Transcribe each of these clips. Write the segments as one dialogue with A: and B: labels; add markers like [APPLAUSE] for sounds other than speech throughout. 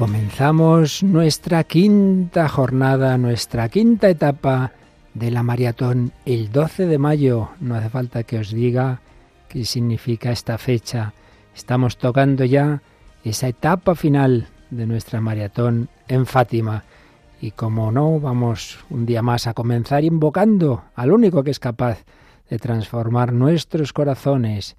A: Comenzamos nuestra quinta jornada, nuestra quinta etapa de la maratón el 12 de mayo. No hace falta que os diga qué significa esta fecha. Estamos tocando ya esa etapa final de nuestra maratón en Fátima. Y como no, vamos un día más a comenzar invocando al único que es capaz de transformar nuestros corazones,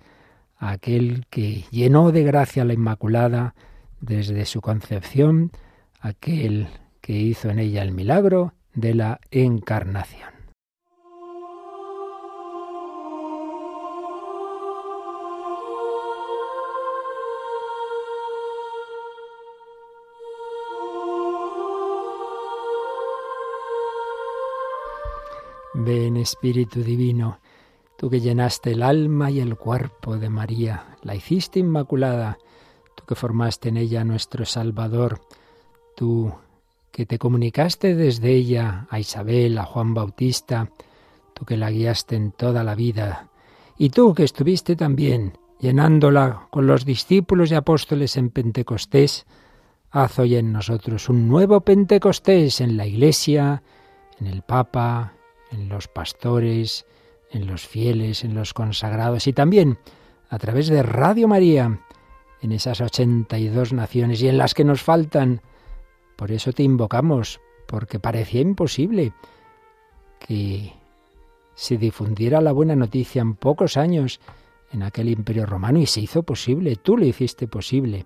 A: aquel que llenó de gracia la Inmaculada, desde su concepción, aquel que hizo en ella el milagro de la encarnación. Ven Espíritu Divino, tú que llenaste el alma y el cuerpo de María, la hiciste inmaculada, tú que formaste en ella nuestro Salvador, tú que te comunicaste desde ella a Isabel, a Juan Bautista, tú que la guiaste en toda la vida, y tú que estuviste también llenándola con los discípulos y apóstoles en Pentecostés, haz hoy en nosotros un nuevo Pentecostés en la Iglesia, en el Papa, en los pastores, en los fieles, en los consagrados y también a través de Radio María en esas 82 naciones y en las que nos faltan. Por eso te invocamos, porque parecía imposible que se difundiera la buena noticia en pocos años en aquel imperio romano y se hizo posible, tú lo hiciste posible.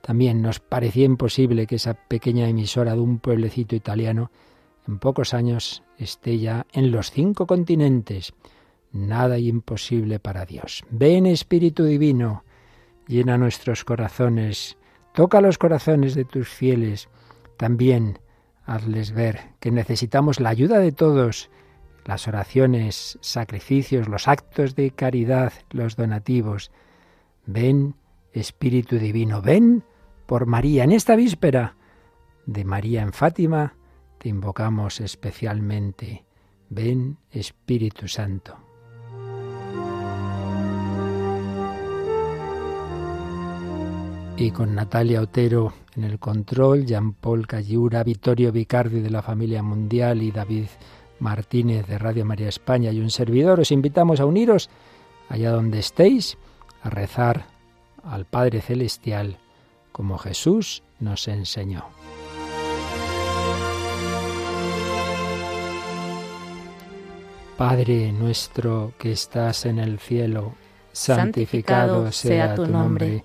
A: También nos parecía imposible que esa pequeña emisora de un pueblecito italiano en pocos años esté ya en los cinco continentes. Nada imposible para Dios. Ven Espíritu Divino llena nuestros corazones, toca los corazones de tus fieles, también hazles ver que necesitamos la ayuda de todos, las oraciones, sacrificios, los actos de caridad, los donativos. Ven, Espíritu Divino, ven por María. En esta víspera de María en Fátima, te invocamos especialmente. Ven, Espíritu Santo. y con Natalia Otero en el control, Jean-Paul Calliura, Vittorio Vicardi de la Familia Mundial y David Martínez de Radio María España y un servidor. Os invitamos a uniros allá donde estéis a rezar al Padre Celestial como Jesús nos enseñó.
B: Padre nuestro que estás en el cielo, santificado, sea tu nombre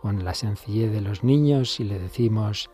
A: con la sencillez de los niños y le decimos,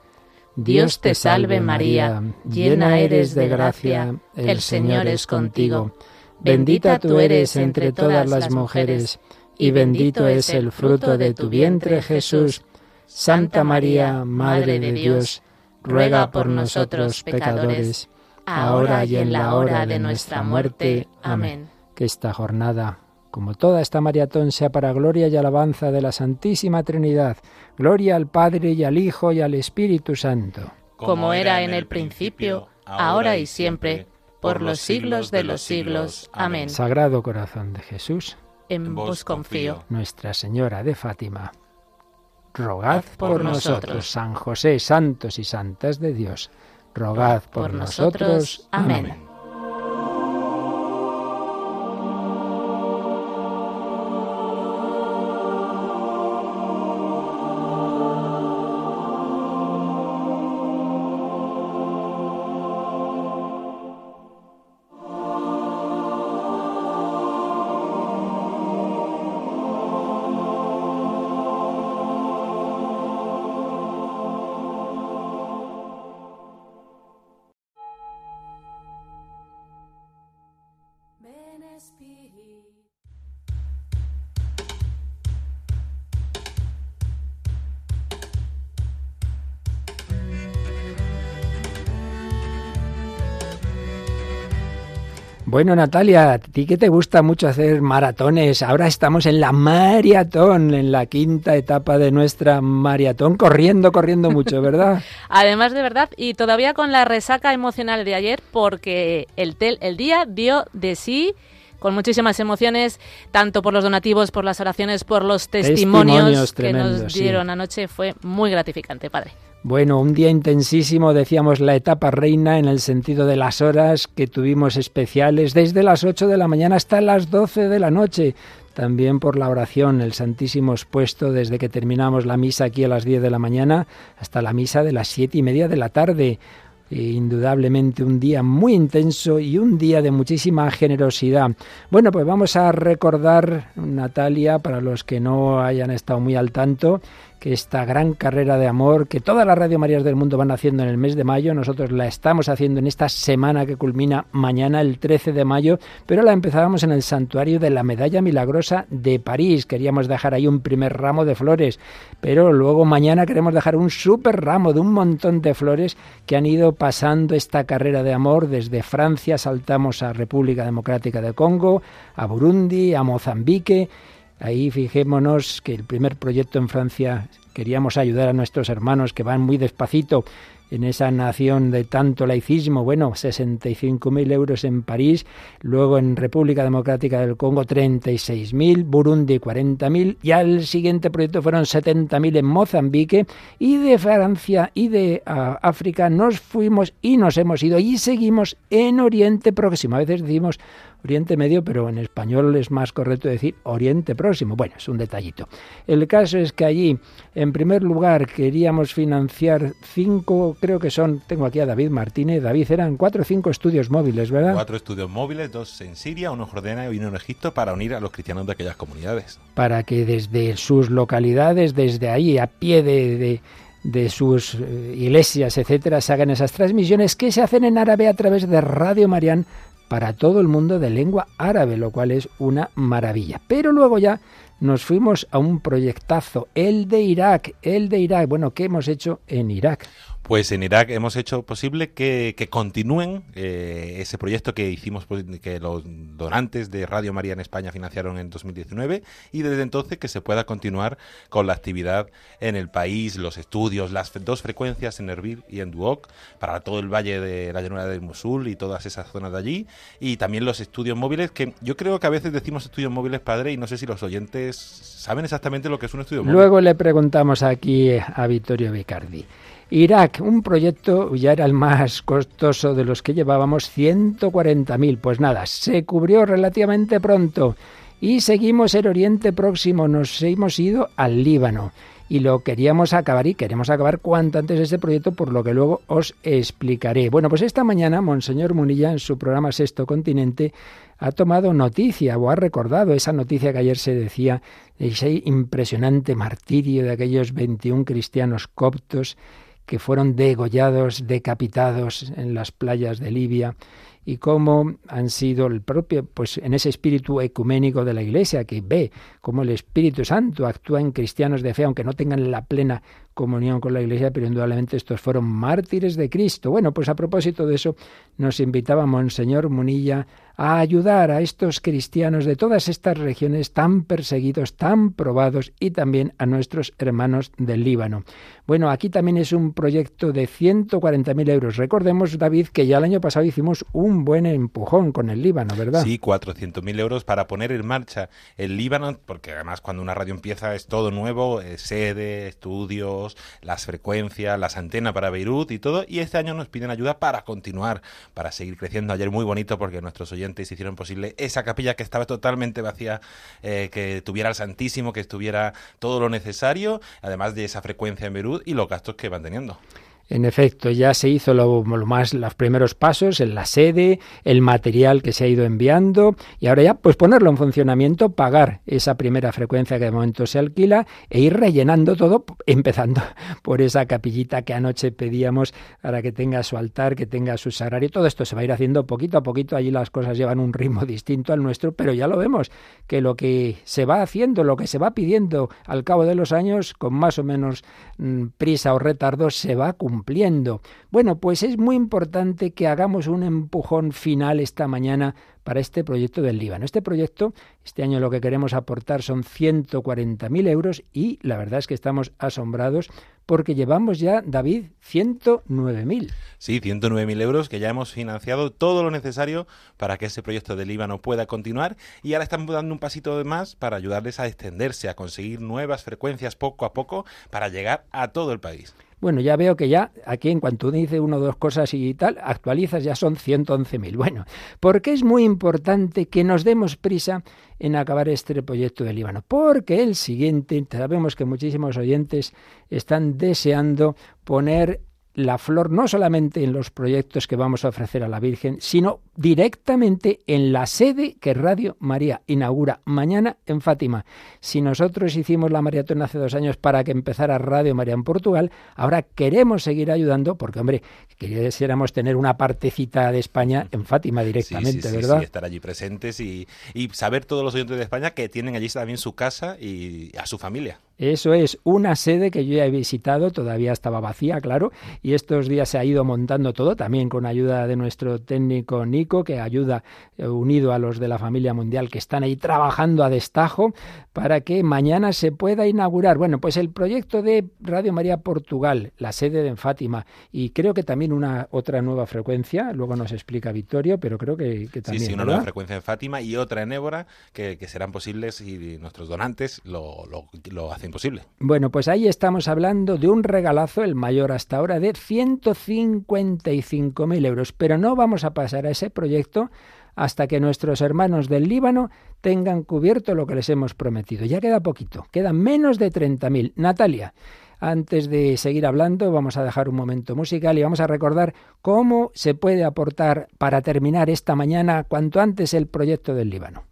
A: Dios te salve María, llena eres de gracia, el Señor es contigo, bendita tú eres entre todas las mujeres, y bendito es el fruto de tu vientre Jesús. Santa María, Madre de Dios, ruega por nosotros pecadores, ahora y en la hora de nuestra muerte. Amén. Que esta jornada como toda esta maratón sea para gloria y alabanza de la Santísima Trinidad. Gloria al Padre y al Hijo y al Espíritu Santo.
C: Como era en el principio, ahora y siempre, por los siglos de los siglos. Amén.
A: Sagrado Corazón de Jesús,
C: en vos confío.
A: Nuestra Señora de Fátima, rogad por nosotros, San José, santos y santas de Dios, rogad por nosotros. Amén. Bueno, Natalia, a ti que te gusta mucho hacer maratones, ahora estamos en la maratón, en la quinta etapa de nuestra maratón, corriendo, corriendo mucho, [LAUGHS] ¿verdad?
D: Además de verdad, y todavía con la resaca emocional de ayer, porque el, el día dio de sí con muchísimas emociones, tanto por los donativos, por las oraciones, por los testimonios, que nos dieron anoche. Fue muy gratificante, padre.
A: Bueno, un día intensísimo, decíamos la etapa reina en el sentido de las horas que tuvimos especiales desde las 8 de la mañana hasta las 12 de la noche. También por la oración, el Santísimo expuesto desde que terminamos la misa aquí a las 10 de la mañana hasta la misa de las 7 y media de la tarde. E indudablemente un día muy intenso y un día de muchísima generosidad. Bueno, pues vamos a recordar, Natalia, para los que no hayan estado muy al tanto, que esta gran carrera de amor que todas las Radio Marías del mundo van haciendo en el mes de mayo, nosotros la estamos haciendo en esta semana que culmina mañana el 13 de mayo, pero la empezábamos en el santuario de la Medalla Milagrosa de París. Queríamos dejar ahí un primer ramo de flores, pero luego mañana queremos dejar un super ramo de un montón de flores que han ido pasando esta carrera de amor desde Francia, saltamos a República Democrática de Congo, a Burundi, a Mozambique, Ahí fijémonos que el primer proyecto en Francia queríamos ayudar a nuestros hermanos que van muy despacito en esa nación de tanto laicismo, bueno, 65.000 euros en París, luego en República Democrática del Congo 36.000, Burundi 40.000, Y el siguiente proyecto fueron 70.000 en Mozambique y de Francia y de ah, África nos fuimos y nos hemos ido y seguimos en Oriente Próximo. A veces decimos Oriente Medio, pero en español es más correcto decir Oriente Próximo. Bueno, es un detallito. El caso es que allí, en primer lugar, queríamos financiar cinco creo que son, tengo aquí a David Martínez. David, eran cuatro o cinco estudios móviles, ¿verdad?
E: Cuatro estudios móviles, dos en Siria, uno en Jordania y uno en Egipto para unir a los cristianos de aquellas comunidades.
A: Para que desde sus localidades, desde ahí, a pie de, sus eh, iglesias, etcétera, se hagan esas transmisiones que se hacen en árabe a través de Radio Marián para todo el mundo de lengua árabe, lo cual es una maravilla. Pero luego ya nos fuimos a un proyectazo, el de Irak, el de Irak, bueno, ¿qué hemos hecho en Irak?
E: Pues en Irak hemos hecho posible que, continúen eh, ese proyecto que hicimos, pues, que los donantes de Radio María en España financiaron en 2019 y desde entonces que se pueda continuar con la actividad en el país, los estudios, las dos frecuencias en Erbil y en Duoc para todo el valle de la llanura del Mosul y todas esas zonas de allí y también los estudios móviles que yo creo que a veces decimos estudios móviles, padre, y no sé si los oyentes saben exactamente lo que es un estudio móvil.
A: Luego le preguntamos aquí a Vittorio Vicardi. Irak, un proyecto, ya era el más costoso de los que llevábamos, 140.000. Pues nada, se cubrió relativamente pronto. Y seguimos el Oriente Próximo, nos hemos ido al Líbano. Y lo queríamos acabar y queremos acabar cuanto antes este proyecto, por lo que luego os explicaré. Bueno, pues esta mañana Monseñor Munilla en su programa Sexto Continente ha tomado noticia o ha recordado esa noticia que ayer se decía, ese impresionante martirio de aquellos 21 cristianos coptos que fueron degollados, decapitados en las playas de Libia y cómo han sido el propio, pues en ese espíritu ecuménico de la Iglesia que ve cómo el Espíritu Santo actúa en cristianos de fe, aunque no tengan la plena comunión con la Iglesia, pero indudablemente estos fueron mártires de Cristo. Bueno, pues a propósito de eso, nos invitaba Monseñor Munilla a ayudar a estos cristianos de todas estas regiones tan perseguidos, tan probados y también a nuestros hermanos del Líbano. Bueno, aquí también es un proyecto de 140.000 euros. Recordemos, David, que ya el año pasado hicimos un buen empujón con el Líbano, ¿verdad?
E: Sí, 400.000 euros para poner en marcha el Líbano, porque además cuando una radio empieza es todo nuevo, eh, sede, estudios, las frecuencias, las antenas para Beirut y todo, y este año nos piden ayuda para continuar, para seguir creciendo. Ayer muy bonito porque nuestros oyentes se hicieron posible esa capilla que estaba totalmente vacía, eh, que tuviera el Santísimo, que estuviera todo lo necesario, además de esa frecuencia en Berú y los gastos que van teniendo.
A: En efecto, ya se hizo lo, más, los primeros pasos en la sede, el material que se ha ido enviando y ahora ya pues ponerlo en funcionamiento, pagar esa primera frecuencia que de momento se alquila e ir rellenando todo, empezando [LAUGHS] por esa capillita que anoche pedíamos para que tenga su altar, que tenga su sagrario. Todo esto se va a ir haciendo poquito a poquito. Allí las cosas llevan un ritmo [LAUGHS] distinto al nuestro, pero ya lo vemos, que lo que se va haciendo, lo que se va pidiendo al cabo de los años, con más o menos mm, prisa o retardo, se va cumpliendo cumpliendo. Bueno, pues es muy importante que hagamos un empujón final esta mañana para este proyecto del Líbano. Este proyecto, este año lo que queremos aportar son 140.000 euros y la verdad es que estamos asombrados porque llevamos ya, David, 109.000.
E: Sí, 109.000 euros que ya hemos financiado todo lo necesario para que ese proyecto del Líbano pueda continuar y ahora estamos dando un pasito de más para ayudarles a extenderse, a conseguir nuevas frecuencias poco a poco para llegar a todo el país.
A: Bueno, ya veo que ya aquí en cuanto dice uno o dos cosas y tal, actualizas ya son 111.000. Bueno, porque es muy importante que nos demos prisa en acabar este proyecto de Líbano? Porque el siguiente, sabemos que muchísimos oyentes están deseando poner la flor no solamente en los proyectos que vamos a ofrecer a la Virgen, sino directamente en la sede que Radio María inaugura mañana en Fátima. Si nosotros hicimos la maratón hace dos años para que empezara Radio María en Portugal, ahora queremos seguir ayudando porque, hombre, quisiéramos tener una partecita de España en Fátima directamente, ¿verdad?
E: Sí, estar allí presentes y, y saber todos los oyentes de España que tienen allí también su casa y a su familia.
A: Eso es una sede que yo ya he visitado, todavía estaba vacía, claro, y estos días se ha ido montando todo, también con ayuda de nuestro técnico Nico, que ayuda eh, unido a los de la familia mundial que están ahí trabajando a destajo para que mañana se pueda inaugurar. Bueno, pues el proyecto de Radio María Portugal, la sede de Fátima, y creo que también una otra nueva frecuencia, luego nos explica Victorio, pero creo que, también. Sí,
E: sí, una nueva frecuencia en Fátima y otra en Évora, que, serán posibles si nuestros donantes lo hacen
A: bueno, pues ahí estamos hablando de un regalazo, el mayor hasta ahora, de 155.000 euros. Pero no vamos a pasar a ese proyecto hasta que nuestros hermanos del Líbano tengan cubierto lo que les hemos prometido. Ya queda poquito, queda menos de 30.000. Natalia, antes de seguir hablando, vamos a dejar un momento musical y vamos a recordar cómo se puede aportar para terminar esta mañana cuanto antes el proyecto del Líbano.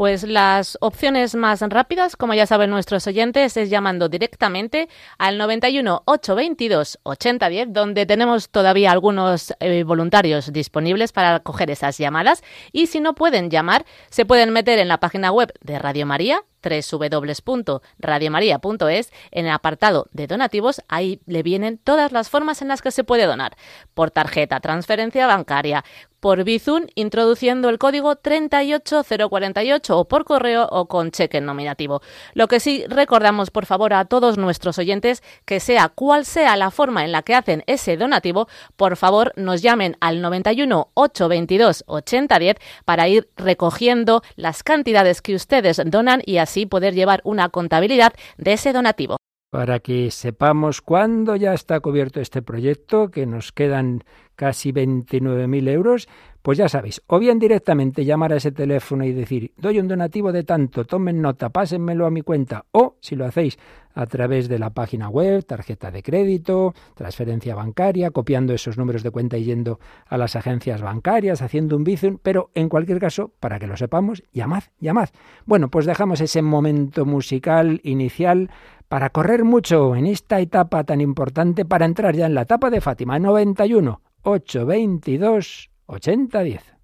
D: Pues las opciones más rápidas, como ya saben nuestros oyentes, es llamando directamente al 91 822 8010, donde tenemos todavía algunos eh, voluntarios disponibles para coger esas llamadas. Y si no pueden llamar, se pueden meter en la página web de Radio María, www.radiomaria.es, en el apartado de donativos, ahí le vienen todas las formas en las que se puede donar, por tarjeta, transferencia bancaria, por Bizun introduciendo el código 38048 o por correo o con cheque en nominativo. Lo que sí recordamos, por favor, a todos nuestros oyentes, que sea cual sea la forma en la que hacen ese donativo, por favor nos llamen al 91 822 8010 para ir recogiendo las cantidades que ustedes donan y así así poder llevar una contabilidad de ese donativo
A: para que sepamos cuándo ya está cubierto este proyecto, que nos quedan casi 29.000 euros, pues ya sabéis, o bien directamente llamar a ese teléfono y decir, doy un donativo de tanto, tomen nota, pásenmelo a mi cuenta, o si lo hacéis a través de la página web, tarjeta de crédito, transferencia bancaria, copiando esos números de cuenta y yendo a las agencias bancarias, haciendo un bizum, pero en cualquier caso, para que lo sepamos, llamad, llamad. Bueno, pues dejamos ese momento musical inicial para correr mucho en esta etapa tan importante para entrar ya en la etapa de Fátima 91 822 8010.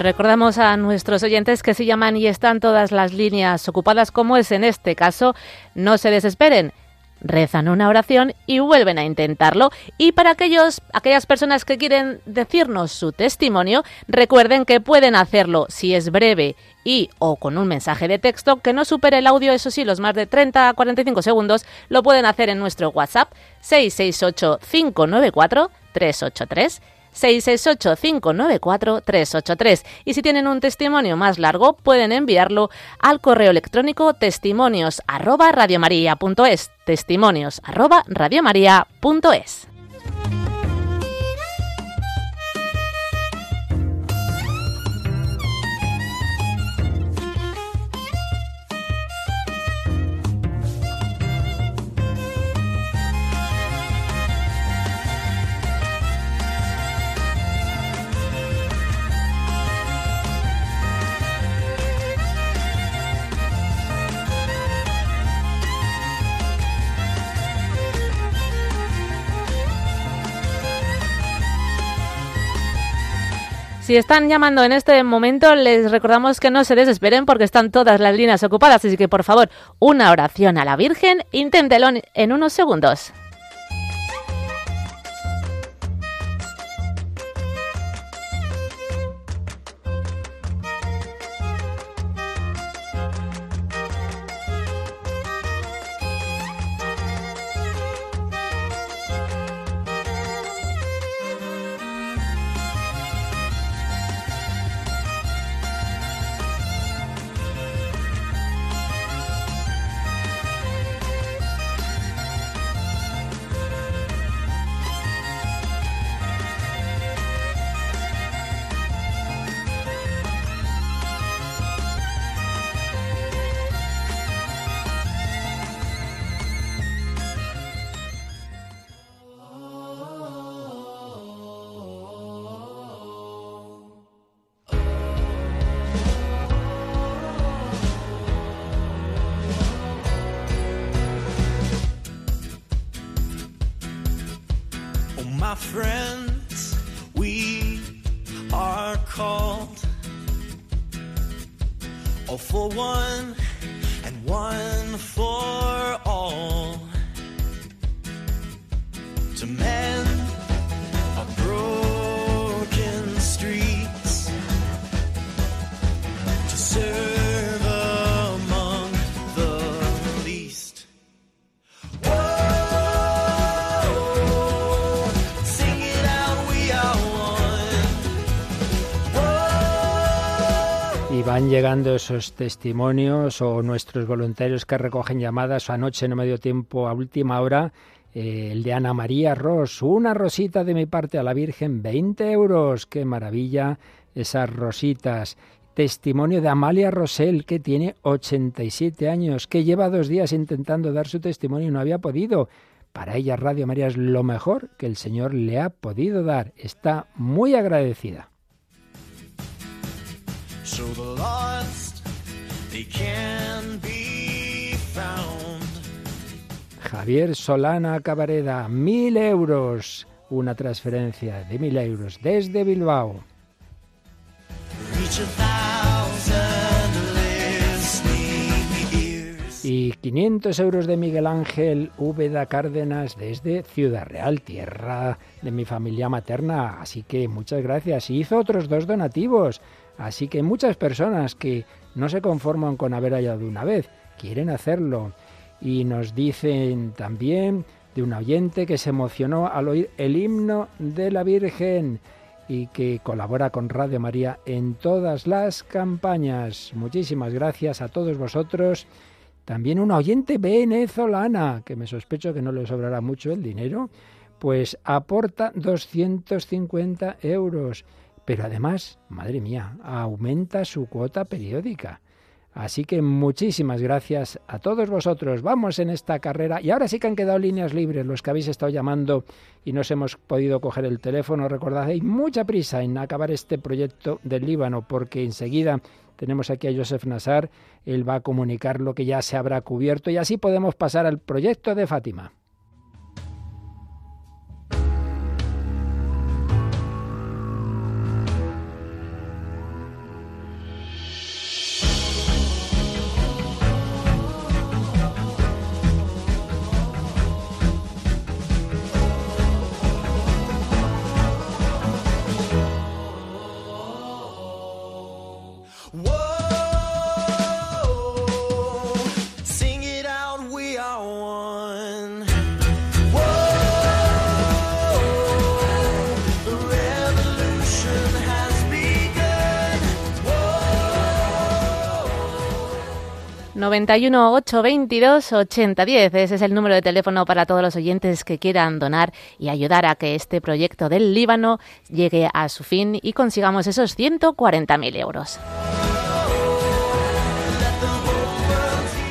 D: Recordamos a nuestros oyentes que se llaman y están todas las líneas ocupadas, como es en este caso. No se desesperen rezan una oración y vuelven a intentarlo. Y para aquellos, aquellas personas que quieren decirnos su testimonio, recuerden que pueden hacerlo si es breve y o con un mensaje de texto que no supere el audio, eso sí, los más de 30 a 45 segundos, lo pueden hacer en nuestro WhatsApp 668 594 383 668-594-383. Y si tienen un testimonio más largo, pueden enviarlo al correo electrónico testimonios arroba Testimonios Si están llamando en este momento, les recordamos que no se desesperen porque están todas las líneas ocupadas, así que por favor, una oración a la Virgen, inténtelo en unos segundos.
A: friend. dando esos testimonios o nuestros voluntarios que recogen llamadas. Anoche no me dio tiempo a última hora. Eh, el de Ana María Ross, una rosita de mi parte a la Virgen, 20 euros. Qué maravilla esas rositas. Testimonio de Amalia Rosell, que tiene 87 años, que lleva dos días intentando dar su testimonio y no había podido. Para ella Radio María es lo mejor que el Señor le ha podido dar. Está muy agradecida the lost, they can be found. Javier Solana Cabareda, mil euros. Una transferencia de mil euros desde Bilbao. Y 500 euros de Miguel Ángel Úbeda Cárdenas desde Ciudad Real, tierra de mi familia materna. Así que muchas gracias. Y hizo otros dos donativos. Así que muchas personas que no se conforman con haber hallado una vez, quieren hacerlo. Y nos dicen también de un oyente que se emocionó al oír el himno de la Virgen y que colabora con Radio María en todas las campañas. Muchísimas gracias a todos vosotros. También una oyente venezolana, que me sospecho que no le sobrará mucho el dinero, pues aporta 250 euros. Pero además, madre mía, aumenta su cuota periódica. Así que muchísimas gracias a todos vosotros. Vamos en esta carrera. Y ahora sí que han quedado líneas libres los que habéis estado llamando y nos hemos podido coger el teléfono. Recordad, hay mucha prisa en acabar este proyecto del Líbano porque enseguida tenemos aquí a Joseph Nassar. Él va a comunicar lo que ya se habrá cubierto y así podemos pasar al proyecto de Fátima.
D: 91 822 8010. Ese es el número de teléfono para todos los oyentes que quieran donar y ayudar a que este proyecto del Líbano llegue a su fin y consigamos esos 140.000 euros.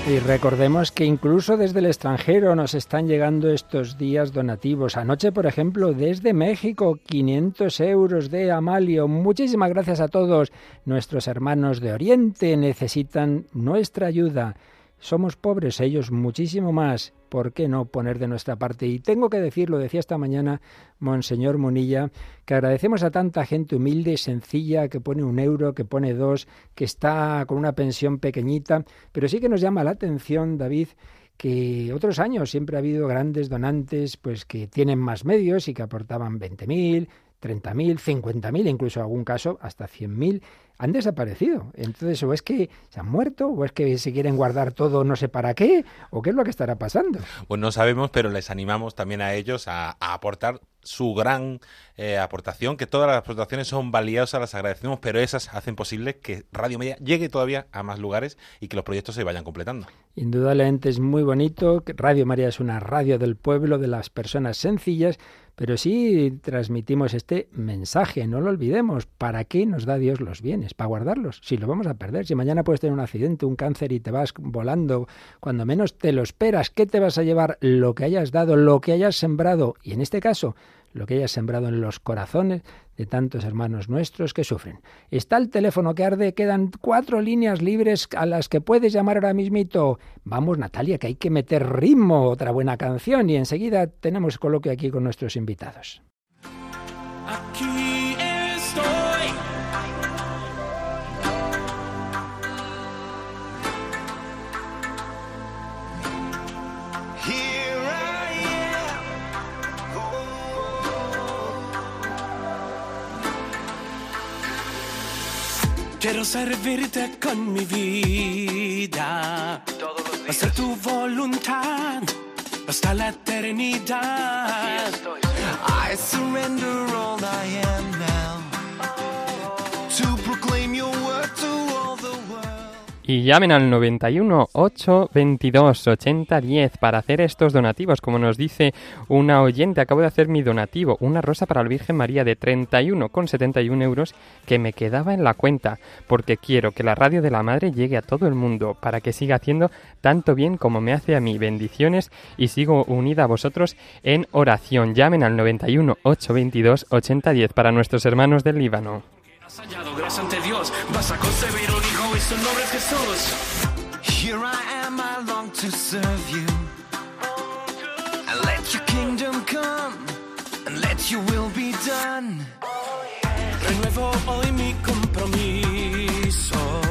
A: Y recordemos que incluso desde el extranjero nos están llegando estos días donativos. Anoche, por ejemplo, desde México, 500 euros de Amalio. Muchísimas gracias a todos. Nuestros hermanos de Oriente necesitan nuestra ayuda. Somos pobres, ellos muchísimo más. ¿Por qué no poner de nuestra parte? Y tengo que decir, lo decía esta mañana Monseñor Munilla, que agradecemos a tanta gente humilde y sencilla que pone un euro, que pone dos, que está con una pensión pequeñita, pero sí que nos llama la atención, David, que otros años siempre ha habido grandes donantes pues que tienen más medios y que aportaban mil. 30.000, 50.000, incluso en algún caso hasta 100.000, han desaparecido. Entonces, o es que se han muerto, o es que se quieren guardar todo no sé para qué, o qué es lo que estará pasando.
E: Pues no sabemos, pero les animamos también a ellos a, a aportar su gran eh, aportación, que todas las aportaciones son valiosas, las agradecemos, pero esas hacen posible que Radio Media llegue todavía a más lugares y que los proyectos se vayan completando.
A: Indudablemente es muy bonito, Radio María es una radio del pueblo, de las personas sencillas, pero sí transmitimos este mensaje, no lo olvidemos, ¿para qué nos da Dios los bienes? Para guardarlos, si lo vamos a perder, si mañana puedes tener un accidente, un cáncer y te vas volando, cuando menos te lo esperas, ¿qué te vas a llevar? Lo que hayas dado, lo que hayas sembrado, y en este caso, lo que haya sembrado en los corazones de tantos hermanos nuestros que sufren. Está el teléfono que arde, quedan cuatro líneas libres a las que puedes llamar ahora mismito. Vamos, Natalia, que hay que meter ritmo, otra buena canción, y enseguida tenemos coloquio aquí con nuestros invitados.
F: Quiero servirte con mi vida, Basta tu voluntad hasta la eternidad. I surrender all I am now.
G: Y llamen al 91 822 8010 para hacer estos donativos. Como nos dice una oyente, acabo de hacer mi donativo, una rosa para la Virgen María de 31,71 euros que me quedaba en la cuenta, porque quiero que la radio de la Madre llegue a todo el mundo para que siga haciendo tanto bien como me hace a mí. Bendiciones y sigo unida a vosotros en oración. Llamen al 91 822 8010 para nuestros hermanos del Líbano hallado gracias ante Dios, vas a concebir un hijo y su nombre es Jesús. Here I am, I long to serve you. And let your kingdom come,
D: and let your will be done. Renuevo hoy mi compromiso.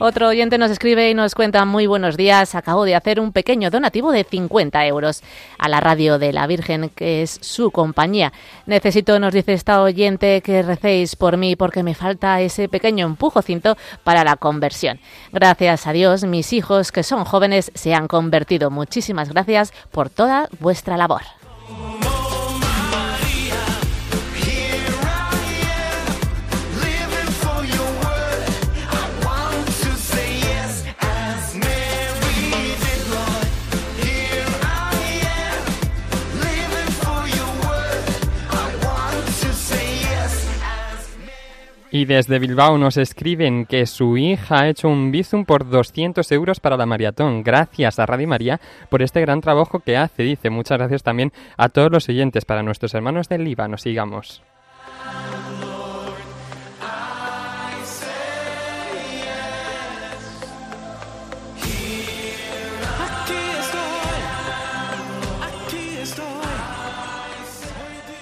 D: Otro oyente nos escribe y nos cuenta muy buenos días. Acabo de hacer un pequeño donativo de 50 euros a la radio de la Virgen, que es su compañía. Necesito, nos dice esta oyente, que recéis por mí porque me falta ese pequeño empujocinto para la conversión. Gracias a Dios, mis hijos que son jóvenes se han convertido. Muchísimas gracias por toda vuestra labor.
G: Y desde Bilbao nos escriben que su hija ha hecho un bizum por 200 euros para la maratón. Gracias a Radio María por este gran trabajo que hace. Dice muchas gracias también a todos los oyentes, para nuestros hermanos del nos Sigamos.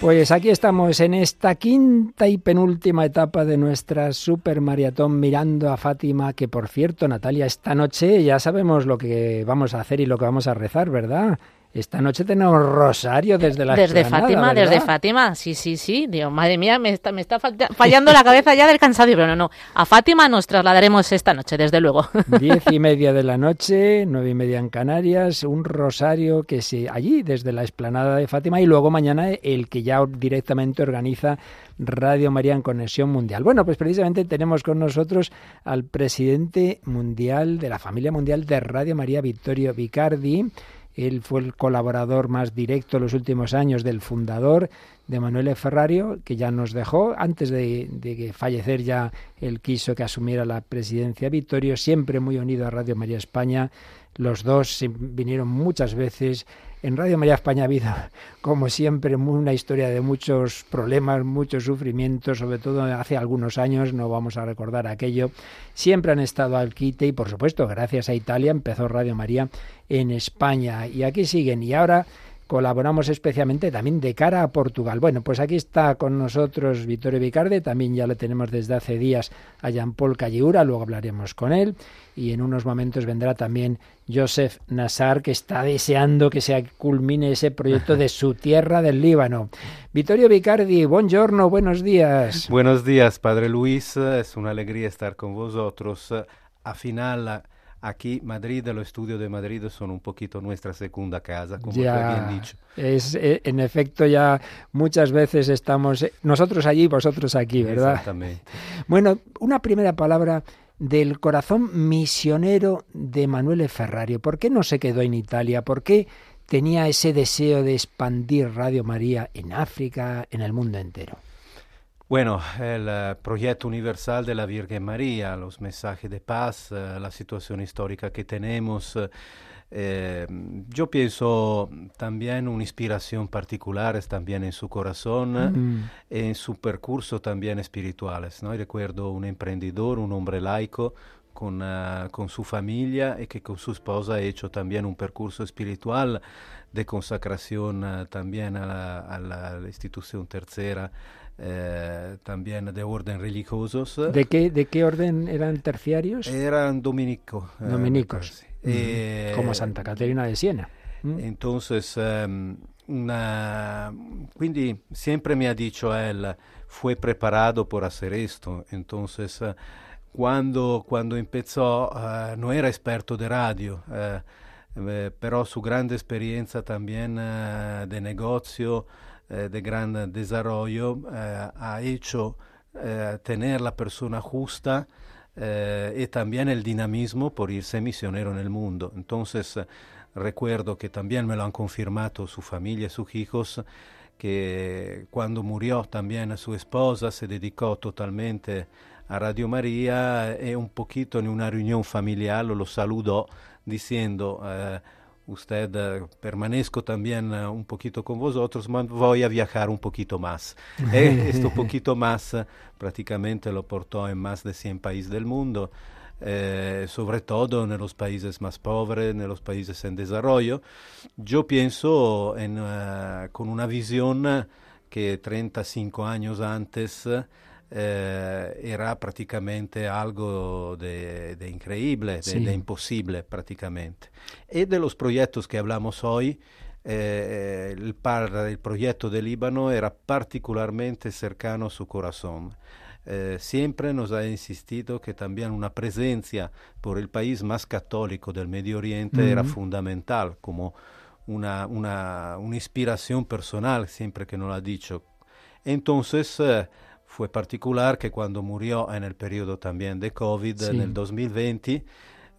A: Pues aquí estamos en esta quinta y penúltima etapa de nuestra Super supermaratón mirando a Fátima, que por cierto, Natalia, esta noche ya sabemos lo que vamos a hacer y lo que vamos a rezar, ¿verdad? Esta noche tenemos rosario desde la Desde
D: Fátima, desde Fátima, sí, sí, sí. Digo, madre mía, me está, me está fallando la cabeza ya del cansancio, pero no, no. A Fátima nos trasladaremos esta noche, desde luego.
A: [LAUGHS] Diez y media de la noche, nueve y media en Canarias, un rosario que se allí, desde la explanada de Fátima, y luego mañana el que ya directamente organiza Radio María en Conexión Mundial. Bueno, pues precisamente tenemos con nosotros al presidente mundial de la familia mundial de Radio María, Vittorio Vicardi él fue el colaborador más directo en los últimos años del fundador de Manuel Ferrario, que ya nos dejó. Antes de, que fallecer ya él quiso que asumiera la presidencia Vittorio, siempre muy unido a Radio María España. Los dos vinieron muchas veces en Radio María España Vida, como siempre, una historia de muchos problemas, muchos sufrimientos, sobre todo hace algunos años, no vamos a recordar aquello. Siempre han estado al quite y, por supuesto, gracias a Italia empezó Radio María en España. Y aquí siguen. Y ahora colaboramos especialmente también de cara a Portugal. Bueno, pues aquí está con nosotros Vittorio Vicarde, también ya lo tenemos desde hace días a Jean-Paul Calliura, luego hablaremos con él y en unos momentos vendrá también Joseph Nassar, que está deseando que se culmine ese proyecto de su [LAUGHS] tierra del Líbano. Vittorio Vicardi, buongiorno, buenos días.
H: Buenos días, Padre Luis, es una alegría estar con vosotros. A final aquí Madrid, los estudios de Madrid son un poquito nuestra segunda casa, como ya, habían dicho.
A: Es, eh, en efecto, ya muchas veces estamos eh, nosotros allí, y vosotros aquí, ¿verdad?
H: Exactamente. [LAUGHS]
A: Bueno, una primera palabra del corazón misionero de Manuel Ferrario. ¿Por qué no se quedó en Italia? ¿Por qué tenía ese deseo de expandir Radio María en África, en el mundo entero?
H: Bueno, el eh, proyecto universal de la Virgen María, los mensajes de paz, eh, la situación histórica que tenemos. Eh, yo pienso también una inspiración particular también en su corazón, y en su percurso también espiritual ¿no? Recuerdo un emprendedor, un hombre laico, con, con, su familia y que con su esposa ha hecho también un percurso espiritual de consacración también a la institución tercera eh, también de orden religiosos.
A: ¿De qué, de qué orden eran terciarios?
H: Eran dominico,
A: dominicos. Eh, dominicos. Eh, Como Santa Caterina de Siena.
H: ¿Mm? Entonces, em, una, quindi siempre me ha dicho él, fue preparado por hacer esto. Entonces, cuando, cuando empezó, no era experto de radio, pero su grande experiencia también de negocio, eh, de gran desarrollo eh, ha hecho eh, tener la persona justa y eh, también el dinamismo por irse misionero en el mundo. Entonces, recuerdo que también me lo han confirmado su familia, sus hijos, que cuando murió también su esposa se dedicó totalmente a Radio María y eh, un poquito en una reunión familiar lo saludó diciendo... Eh, usted eh, permanezco también eh, un poquito con vosotros, pero voy a viajar un poquito más. [LAUGHS] eh, esto poquito más eh, prácticamente lo portó en más de 100 países del mundo, eh, sobre todo en los países más pobres, en los países en desarrollo. Yo pienso con una visión que 35 años antes eh, era praticamente algo de, de increíble, de, sí. de, imposible prácticamente. Y de los proyectos que hablamos hoy, eh, el, par, el, proyecto de Líbano era particolarmente cercano a su Corazon. Eh, siempre nos ha insistito che también una presenza por el país más católico del Medio Oriente mm -hmm. era fondamentale, come una, una, una, inspiración personal, siempre que nos lo ha dicho. Eh, fue particular que cuando murió en el periodo también de COVID, en el 2020,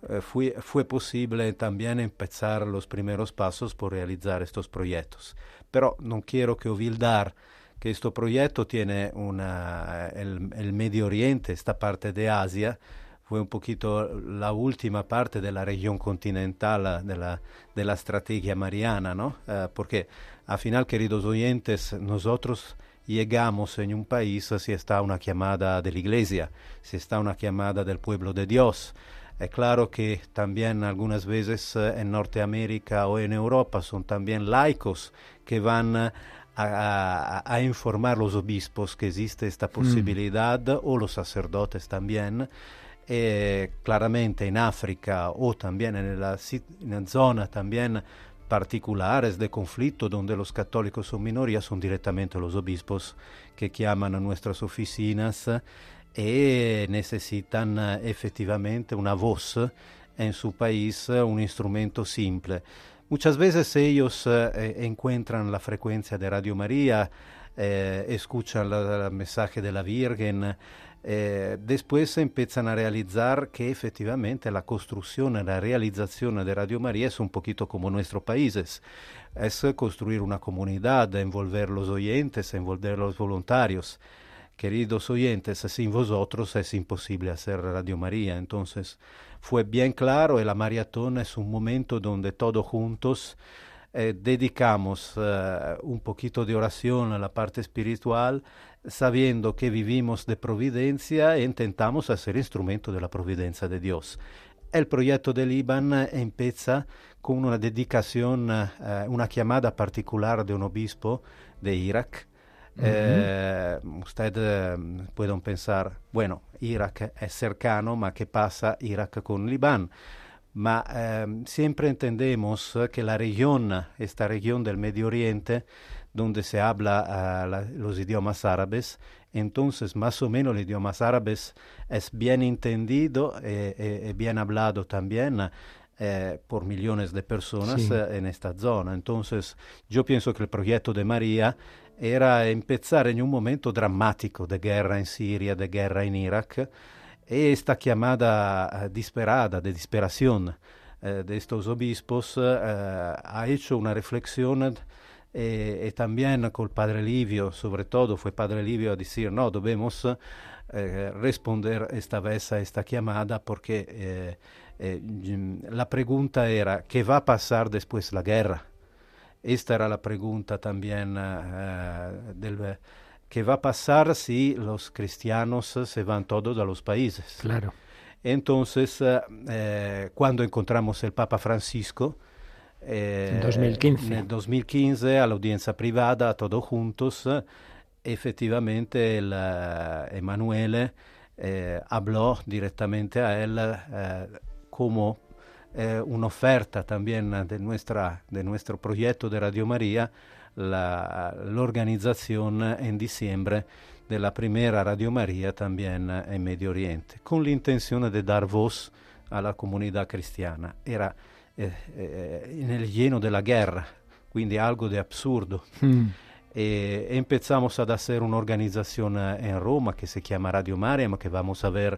H: eh, fue, fue posible también empezar los primeros pasos por realizar estos proyectos. Pero no quiero que ovildar que este proyecto tiene una, el, Medio Oriente, esta parte de Asia, fue un poquito la última parte de la región continental de la, de estrategia mariana, ¿no? Eh, porque al final, queridos oyentes, nosotros llegamos en un país si está una llamada de la iglesia, si está una llamada del pueblo de Dios. Es eh, claro que también algunas veces eh, en Norteamérica o en Europa son también laicos que van eh, a, informar los obispos que existe esta mm. posibilidad o los sacerdotes también. claramente en África o también en la zona también particulares de conflicto donde los católicos son minoría son directamente los obispos que llaman a nuestras oficinas y eh, necesitan eh, efectivamente una voz en su país, eh, un instrumento simple. Muchas veces ellos encuentran la frecuencia de Radio María, escuchan el mensaje de la Virgen, eh, después empiezan a realizar que efectivamente la construcción, la realización de Radio María es un poquito como nuestros países. Es eh, construir una comunidad, envolver los oyentes, envolver los voluntarios. Queridos oyentes, sin vosotros es imposible hacer Radio María. Entonces fue bien claro y la maratón es un momento donde todos juntos eh, dedicamos eh, un poquito de oración a la parte espiritual sabiendo que vivimos de providencia, intentamos ser instrumento de la providencia de Dios. El proyecto del IBAN empieza con una dedicación, eh, eh, una llamada particular de un obispo de Irak. Eh, usted puede pensar, bueno, Irak es cercano, ma ¿qué pasa Irak con Libán? Ma siempre entendemos que la región, esta región del Medio Oriente, donde se habla uh, la, los idiomas árabes, entonces más o menos los idioma árabes es bien entendido y eh, eh, eh, bien hablado también. Ah, eh, por millones de personas sí. Eh, en esta zona. Entonces, yo pienso que el proyecto de María era empezar en un momento dramático de guerra in Siria, de guerra en Irak, y esta llamada ah, disperada, de disperación eh, di questi obispos, ha fatto una riflessione. y eh, e también con el padre Livio, sobre todo fue padre Livio a decir, no, debemos eh, responder esta vez a esta llamada porque eh, la pregunta era, ¿qué va a pasar después la guerra? Esta era la pregunta también del... ¿Qué va a pasar si los cristianos se van todos a los países?
A: Claro.
H: Entonces, cuando encontramos el Papa Francisco, eh, 2015. nel 2015 all'udienza privata a Todo Juntos, effettivamente il, uh, Emanuele eh, habló direttamente a él eh, come eh, un'offerta también del nostro progetto di Radio Maria, l'organizzazione in dicembre della prima Radio Maria también in Medio Oriente, con l'intenzione di dar voce alla comunità cristiana. Era eh, eh, nel lleno della guerra, quindi algo di absurdo. Mm. E, empezamos ad essere una organización en Roma che si chiama Radio Mariam, che vamos a ver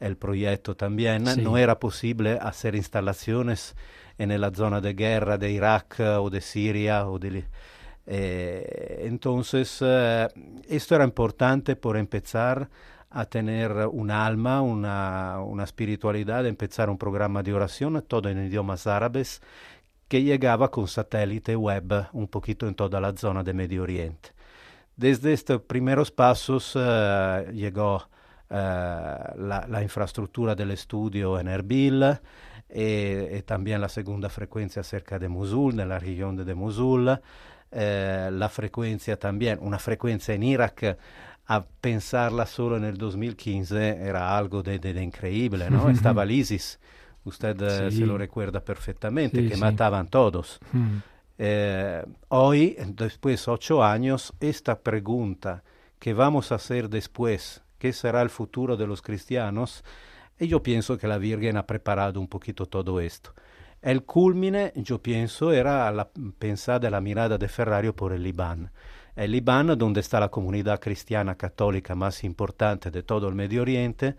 H: il progetto también. Sí. No era possibile essere instalaciones nella zona di guerra di Iraq o di Siria o de... Eh, entonces, eh, esto era importante per empezar a tener un'alma, alma, una, spiritualità, espiritualidad, empezar un programma di orazione, tutto in idiomas arabes, che llegaba con satellite web un poquito in tutta la zona del Medio Oriente. Desde questi primi passi eh, llegó eh, la, la, infraestructura del estudio en Erbil e, y, también la seconda frequenza cerca di Mosul, nella regione di de Mosul, eh, la frequenza también, una frequenza in Iraq. a pensarla solo en el 2015 era algo de, increíble, ¿no? Estaba el ISIS, usted eh, se lo recuerda perfectamente, que mataban todos. Eh, hoy, después ocho años, esta pregunta, que vamos a hacer después? ¿Qué será el futuro de los cristianos? Y eh, yo pienso que la Virgen ha preparado un poquito todo esto. El culmine, yo pienso, era la pensada, la mirada de Ferrario por el Libán. El donde está la comunidad cristiana católica más importante de todo el Medio Oriente,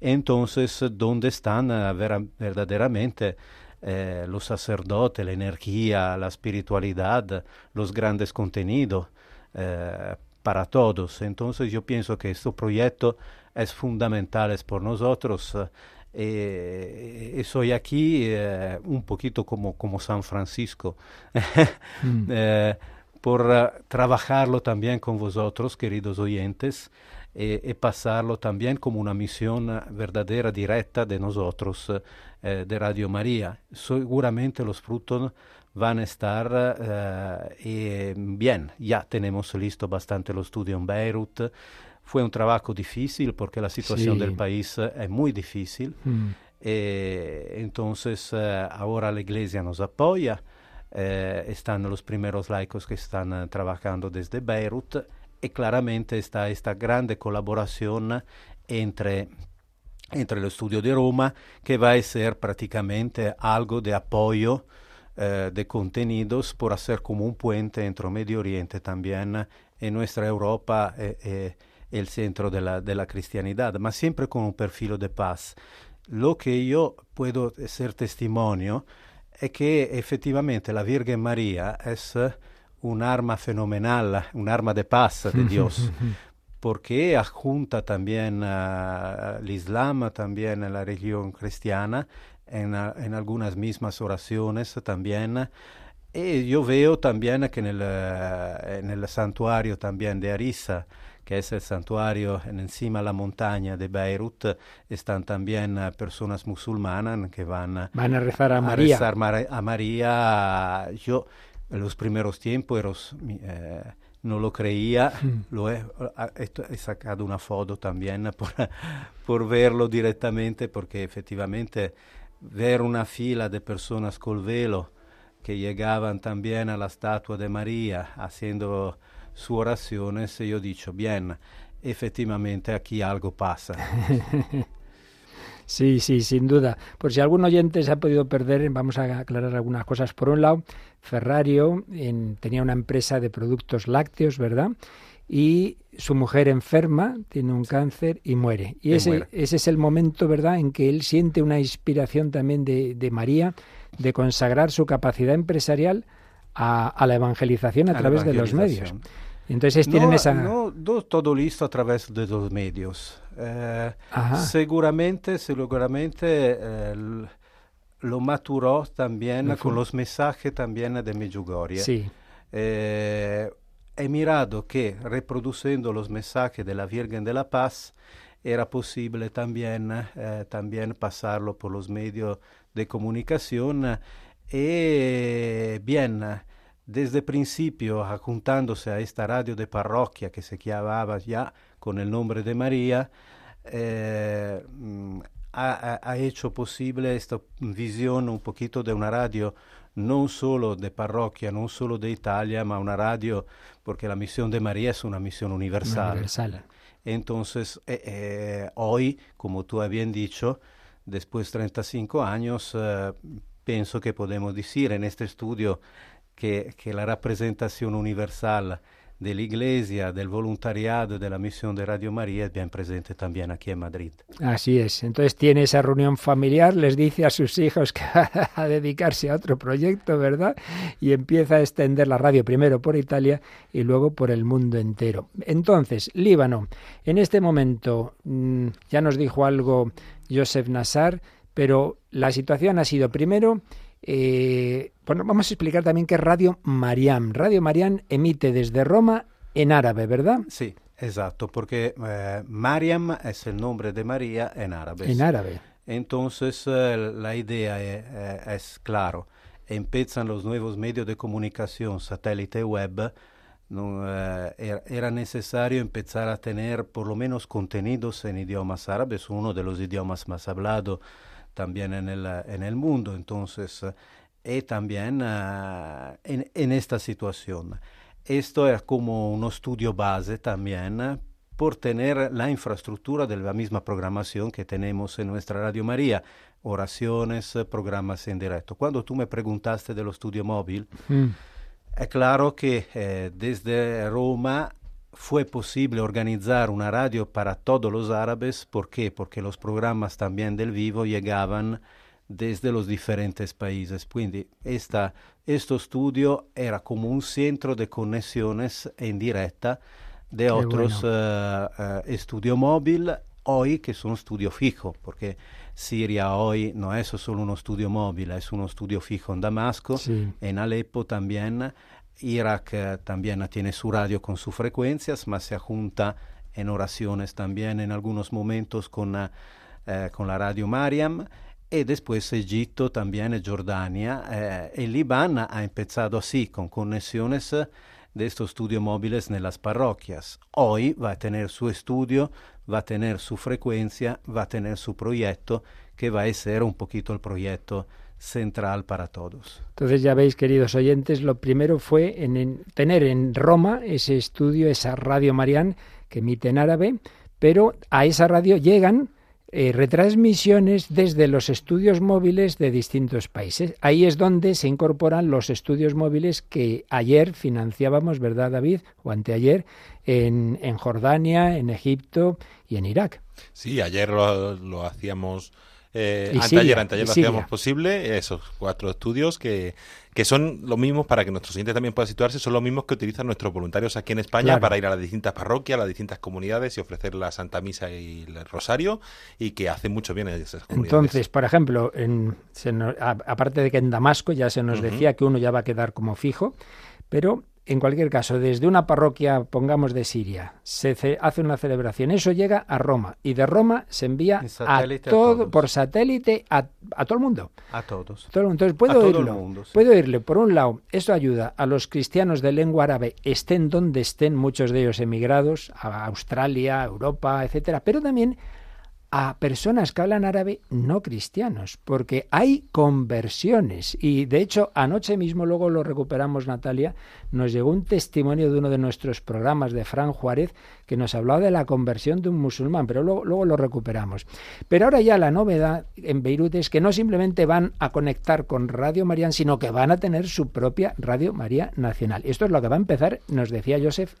H: entonces donde están eh, verdaderamente eh, los sacerdotes, la energía, la espiritualidad, los grandes contenidos eh, para todos. Entonces yo pienso que este proyecto es fundamental por nosotros. y soy aquí un poquito como, como San Francisco. [LAUGHS] Mm por eh, trabajarlo también con vosotros, queridos oyentes, eh, y pasarlo también como una misión eh, verdadera, directa de nosotros, de Radio María. Seguramente los frutos van a estar bien. Ya tenemos listo bastante los estudio en Beirut. Fue un trabajo difícil porque la situación del país es muy difícil. Mm. entonces ahora la iglesia nos apoya eh, están los primeros laicos que están eh, trabajando desde Beirut y claramente está esta grande colaboración entre entre el estudio de Roma, que va a ser prácticamente algo de apoyo eh, de contenidos por hacer como un puente entre Medio Oriente también en nuestra Europa, el centro de la, de la cristianidad, pero siempre con un perfil de paz. Lo que yo puedo ser testimonio es que efectivamente la Virgen María es un arma fenomenal, un arma de paz de mm-hmm. Dios. Mm-hmm. porque adjunta también el eh, Islam, también la religión cristiana, en, algunas mismas oraciones también. Y yo veo también que en el, eh, en el santuario también de Arisa, que es el santuario en encima de la montaña de Beirut, están también eh, personas musulmanas que van, a rezar a, María. a Yo, en los primeros tiempos, eh, no lo creía, hmm. lo he, sacado una foto también [LAUGHS] por, por verlo directamente, porque efectivamente ver una fila de personas con velo que llegaban también a la estatua de María haciendo su oración si yo dicho, bien, efectivamente aquí algo pasa. [LAUGHS]
A: Sí, sí, sin duda. Por si algún oyente se ha podido perder, vamos a aclarar algunas cosas. Por un lado, Ferrario tenía una empresa de productos lácteos, ¿verdad? Y su mujer enferma, tiene un cáncer y muere. Y, ese, es el momento, ¿verdad?, en que él siente una inspiración también de, de María de consagrar su capacidad empresarial a, la evangelización a, través de los medios. Entonces tienen esa...
H: todo listo a través de los medios. Eh, seguramente, seguramente eh, lo maturó también con los mensajes también de Medjugorje. Sí. Eh, he mirado que reproduciendo los mensajes de la Virgen de la Paz era posible también, eh, también pasarlo por los medios de comunicación y eh, bien, desde principio, juntándose a esta radio de parroquia que se llamaba ya con el nombre de María, eh, mm, ha, hecho posible esta visión un poquito de una radio no solo de parroquia, no solo de Italia, ma una radio, porque la misión de María es una misión universal. Entonces, eh, hoy, como tú habías dicho, después de 35 años, penso que podemos decir en este estudio que la representación universal de la iglesia, del voluntariado, de la misión de Radio María es bien presente también aquí en Madrid.
A: Así es. Entonces tiene esa reunión familiar, les dice a sus hijos que [LAUGHS] a dedicarse a otro proyecto, ¿verdad? Y empieza a extender la radio primero por Italia y luego por el mundo entero. Entonces, Líbano, en este momento mm, ya nos dijo algo Joseph Nassar pero la situación ha sido primero eh, bueno, vamos a explicar también qué es Radio Mariam. Radio Mariam emite desde Roma en árabe, ¿verdad?
H: Sí, exacto, porque eh, Mariam es el nombre de María en árabe.
A: En árabe.
H: Entonces, eh, la idea es, clara. claro. Empiezan los nuevos medios de comunicación, satélite web. Er, era necesario empezar a tener por lo menos contenidos en idiomas árabes, uno de los idiomas más hablados también eh, en el, mundo. Entonces, y eh, también eh, en, esta situación. Esto es como un estudio base también por tener la infraestructura de la misma programación que tenemos en nuestra Radio María, oraciones, programas en directo. Cuando tú me preguntaste del estudio móvil, mm. es claro que desde Roma fue posible organizar una radio para todos los árabes. ¿Por qué? Porque los programas también del vivo llegaban desde los diferentes países. Quindi esta, esto estudio era como un centro de conexiones en directa de Qué otros bueno. uh, uh, estudio móvil hoy que son estudio fijo, porque Siria hoy no es solo un estudio móvil, es un estudio fijo en Damasco, sí. en Alepo también Irak eh, también tiene su radio con sus frecuencias, mas se junta en oraciones también en algunos momentos con, eh, eh, con la radio Mariam. Y después Egipto también, Jordania. Y el Libán ha empezado así, con conexiones de estos estudios móviles en las parroquias. Hoy va a tener su estudio, va a tener su frecuencia, va a tener su proyecto, que va a ser un poquito el proyecto central para todos.
A: Entonces ya veis, queridos oyentes, lo primero fue en, tener en Roma ese estudio, esa radio Marián que emite en árabe, pero a esa radio llegan eh, retransmisiones desde los estudios móviles de distintos países. Ahí es donde se incorporan los estudios móviles que ayer financiábamos, ¿verdad, David? O anteayer, en, Jordania, en Egipto y en Irak.
E: Sí, ayer lo hacíamos eh, y antayer, hacíamos posible, esos cuatro estudios que, que son los mismos, para que nuestros siguiente también puedan situarse, son los mismos que utilizan nuestros voluntarios aquí en España para ir a las distintas parroquias, a las distintas comunidades y ofrecer la Santa Misa y el Rosario, y que hacen mucho bien en esas
A: comunidades. Entonces, por ejemplo, en, aparte de que en Damasco ya se nos decía que uno ya va a quedar como fijo, pero en cualquier caso, desde una parroquia, pongamos de Siria, se hace una celebración, eso llega a Roma y de Roma se envía todo, por satélite a, todo el mundo.
H: A todos.
A: entonces puedo a Puedo irle Por un lado, eso ayuda a los cristianos de lengua árabe, estén donde estén, muchos de ellos emigrados a Australia, Europa, etcétera, pero también a personas que hablan árabe no cristianos, porque hay conversiones. Y de hecho, anoche mismo, luego lo recuperamos Natalia, nos llegó un testimonio de uno de nuestros programas de Fran Juárez, que nos hablaba de la conversión de un musulmán, pero luego, luego lo recuperamos. Pero ahora ya la novedad en Beirut es que no simplemente van a conectar con Radio María, sino que van a tener su propia Radio María Nacional. Esto es lo que va a empezar, nos decía Joseph,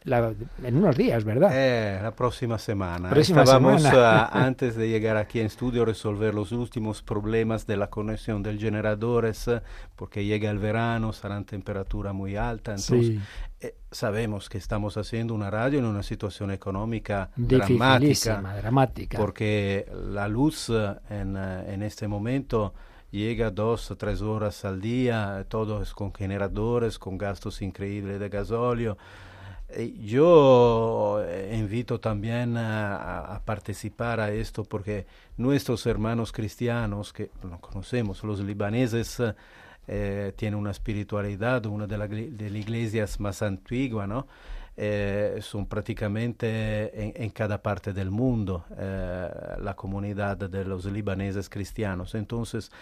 A: en unos días, ¿verdad?
H: Eh, la próxima semana. Próxima Estábamos ah, [LAUGHS] antes de llegar aquí en estudio resolver los últimos problemas de la conexión del generadores, ah, porque llega el verano, serán temperaturas muy altas, entonces sí. Eh, sabemos que estamos haciendo una radio en una situación económica
A: dramática, dramática,
H: porque la luz eh, eh, en, este momento llega dos o tres horas al día, todos con generadores, con gastos increíbles de gasóleo. Yo invito también a, participar a esto porque nuestros hermanos cristianos, que no conocemos, los libaneses, eh, tiene una espiritualidad, una de, las iglesias más antiguas, ¿no? Eh, son prácticamente en, cada parte del mundo eh, la comunidad de los libaneses cristianos. Entonces,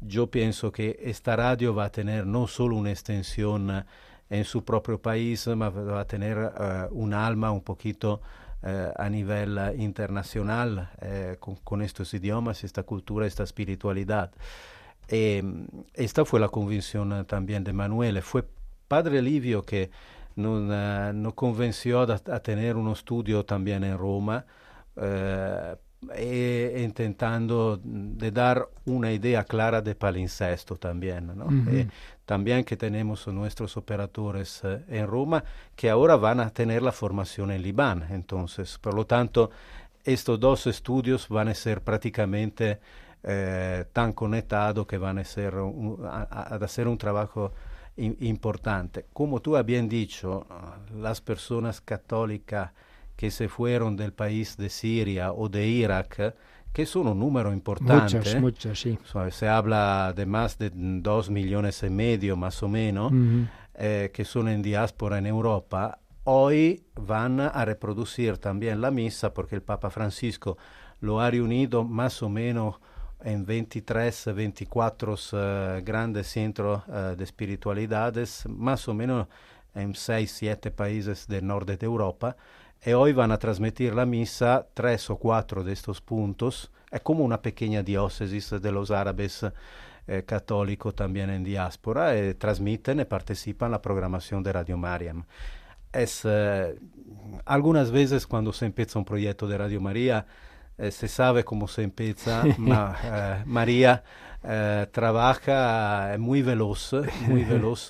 H: yo pienso que esta radio va a tener no solo una extensión en su propio país, va a tener un alma un poquito a nivel internacional con estos idiomas, esta cultura, esta espiritualidad. Eh, esta fue la convicción eh, también de Manuel. Fue Padre Livio que nos, convenció a, tener un estudio también en Roma, eh, e intentando de dar una idea clara de palincesto también. ¿no? Eh, también que tenemos nuestros operadores en Roma que ahora van a tener la formación en Libán. Entonces, por lo tanto, estos dos estudios van a ser prácticamente eh, tan conectado que van a, ser a, hacer un trabajo importante. Como tú has bien dicho, ah, las personas católicas que se fueron del país de Siria o de Irak, que son un número importante. Se habla de más de dos millones y medio, más o menos, eh, que son en diáspora en Europa. Hoy van a reproducir también la misa porque el Papa Francisco lo ha reunido más o menos en 23, 24 eh, grandes centros eh, de espiritualidades, más o menos en 6, 7 países del norte de Europa. Y hoy van a transmitir la misa tres o cuatro de estos puntos. Es como una pequeña diócesis de los árabes eh, católico católicos también en diáspora. Y transmiten y participan en la programación de Radio Mariam. algunas veces cuando se empieza un proyecto de Radio María, eh, se sabe cómo se empieza. [LAUGHS] Ma, eh, María eh, trabaja muy veloz, muy [LAUGHS] veloz,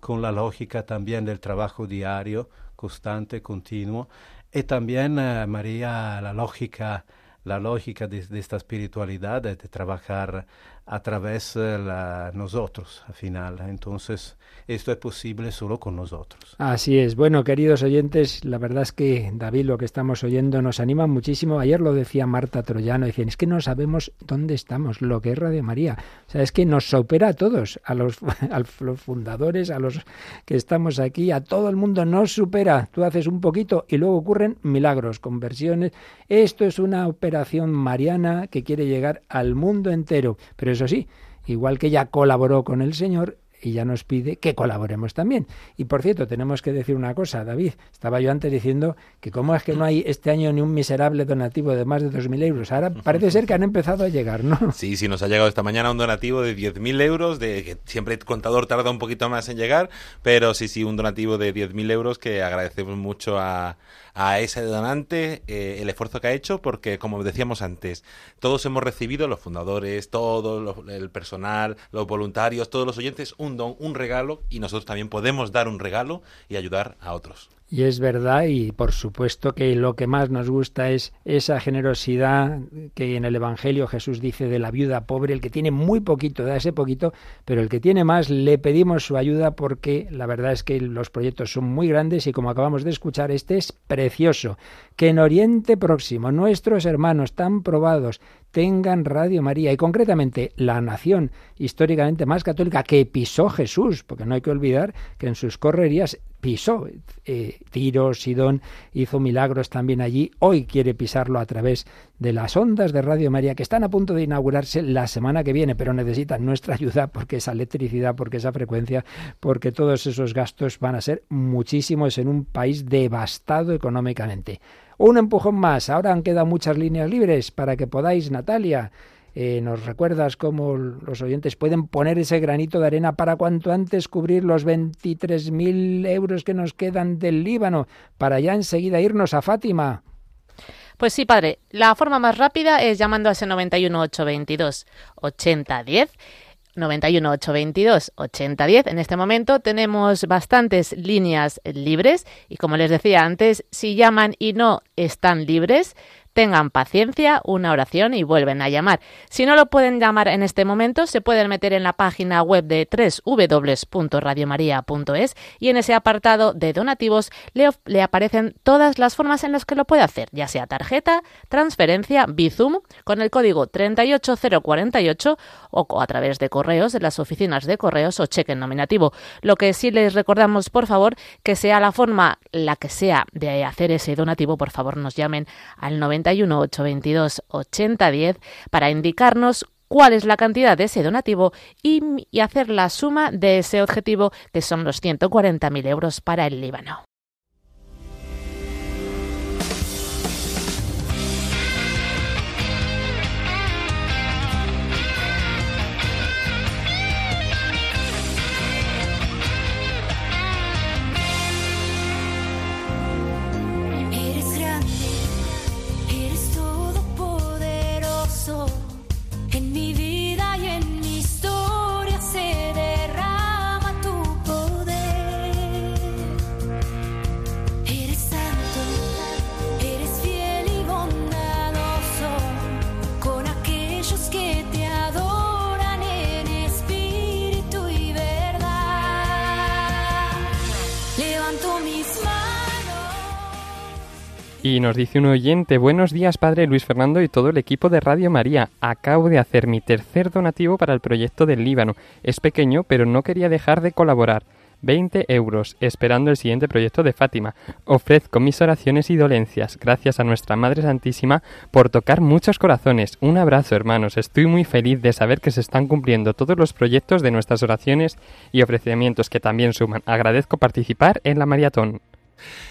H: con la lógica también del trabajo diario, constante, continuo, y también María la lógica la lógica de, esta espiritualidad, de trabajar a través de nosotros, al final. Entonces, esto es posible solo con nosotros.
A: Así es. Bueno, queridos oyentes, la verdad es que, David, lo que estamos oyendo nos anima muchísimo. Ayer lo decía Marta Troyano, es que no sabemos dónde estamos, lo que es Radio María. O sea, es que nos supera a todos, a los, [LAUGHS] a los fundadores, a los que estamos aquí, a todo el mundo nos supera. Tú haces un poquito y luego ocurren milagros, conversiones. Esto es una operación mariana que quiere llegar al mundo entero, pero eso sí, igual que ella colaboró con el Señor, y ya nos pide que colaboremos también. Y por cierto, tenemos que decir una cosa, David. Estaba yo antes diciendo que cómo es que no hay este año ni un miserable donativo de más de 2.000 euros. Ahora parece ser que han empezado a llegar, ¿no? [LAUGHS]
E: Sí, sí, nos ha llegado esta mañana un donativo de 10.000 euros, de que siempre el contador tarda un poquito más en llegar, pero sí, sí, un donativo de 10.000 euros que agradecemos mucho a, a ese donante eh, el esfuerzo que ha hecho, porque como decíamos antes, todos hemos recibido, los fundadores, todo el personal, los voluntarios, todos los oyentes, un don, un regalo, y nosotros también podemos dar un regalo y ayudar a otros.
A: Y es verdad, y por supuesto que lo que más nos gusta es esa generosidad que en el Evangelio Jesús dice de la viuda pobre, el que tiene muy poquito da ese poquito, pero el que tiene más le pedimos su ayuda porque la verdad es que los proyectos son muy grandes y como acabamos de escuchar, este es precioso. Que en Oriente Próximo nuestros hermanos tan probados tengan Radio María y concretamente la nación históricamente más católica que pisó Jesús, porque no hay que olvidar que en sus correrías pisó eh, Tiro, Sidón, hizo milagros también allí, hoy quiere pisarlo a través de las ondas de Radio María que están a punto de inaugurarse la semana que viene, pero necesitan nuestra ayuda porque esa electricidad, porque esa frecuencia, porque todos esos gastos van a ser muchísimos en un país devastado económicamente. Un empujón más. Ahora han quedado muchas líneas libres para que podáis, Natalia. Eh, nos recuerdas cómo los oyentes pueden poner ese granito de arena para cuanto antes cubrir los 23.000 euros que nos quedan del Líbano, para ya enseguida irnos a Fátima.
D: Pues sí, padre, la forma más rápida es llamando a ese 91 822 8010 91 En este momento tenemos bastantes líneas libres y como les decía antes, si llaman y no están libres, tengan paciencia, una oración y vuelven a llamar. Si no lo pueden llamar en este momento, se pueden meter en la página web de www.radiomaria.es y en ese apartado de donativos le, aparecen todas las formas en las que lo puede hacer, ya sea tarjeta, transferencia, Bizum, con el código 38048 o a través de correos en las oficinas de correos o cheque nominativo. Lo que sí les recordamos, por favor, que sea la forma la que sea de hacer ese donativo, por favor nos llamen al 90 91 822 10 para indicarnos cuál es la cantidad de ese donativo y, hacer la suma de ese objetivo que son los 140.000 euros para el Líbano.
G: Y nos dice un oyente, buenos días Padre Luis Fernando y todo el equipo de Radio María. Acabo de hacer mi tercer donativo para el proyecto del Líbano. Es pequeño, pero no quería dejar de colaborar. 20 euros, esperando el siguiente proyecto de Fátima. Ofrezco mis oraciones y dolencias, gracias a nuestra Madre Santísima, por tocar muchos corazones. Un abrazo, hermanos. Estoy muy feliz de saber que se están cumpliendo todos los proyectos de nuestras oraciones y ofrecimientos que también suman. Agradezco participar en la maratón.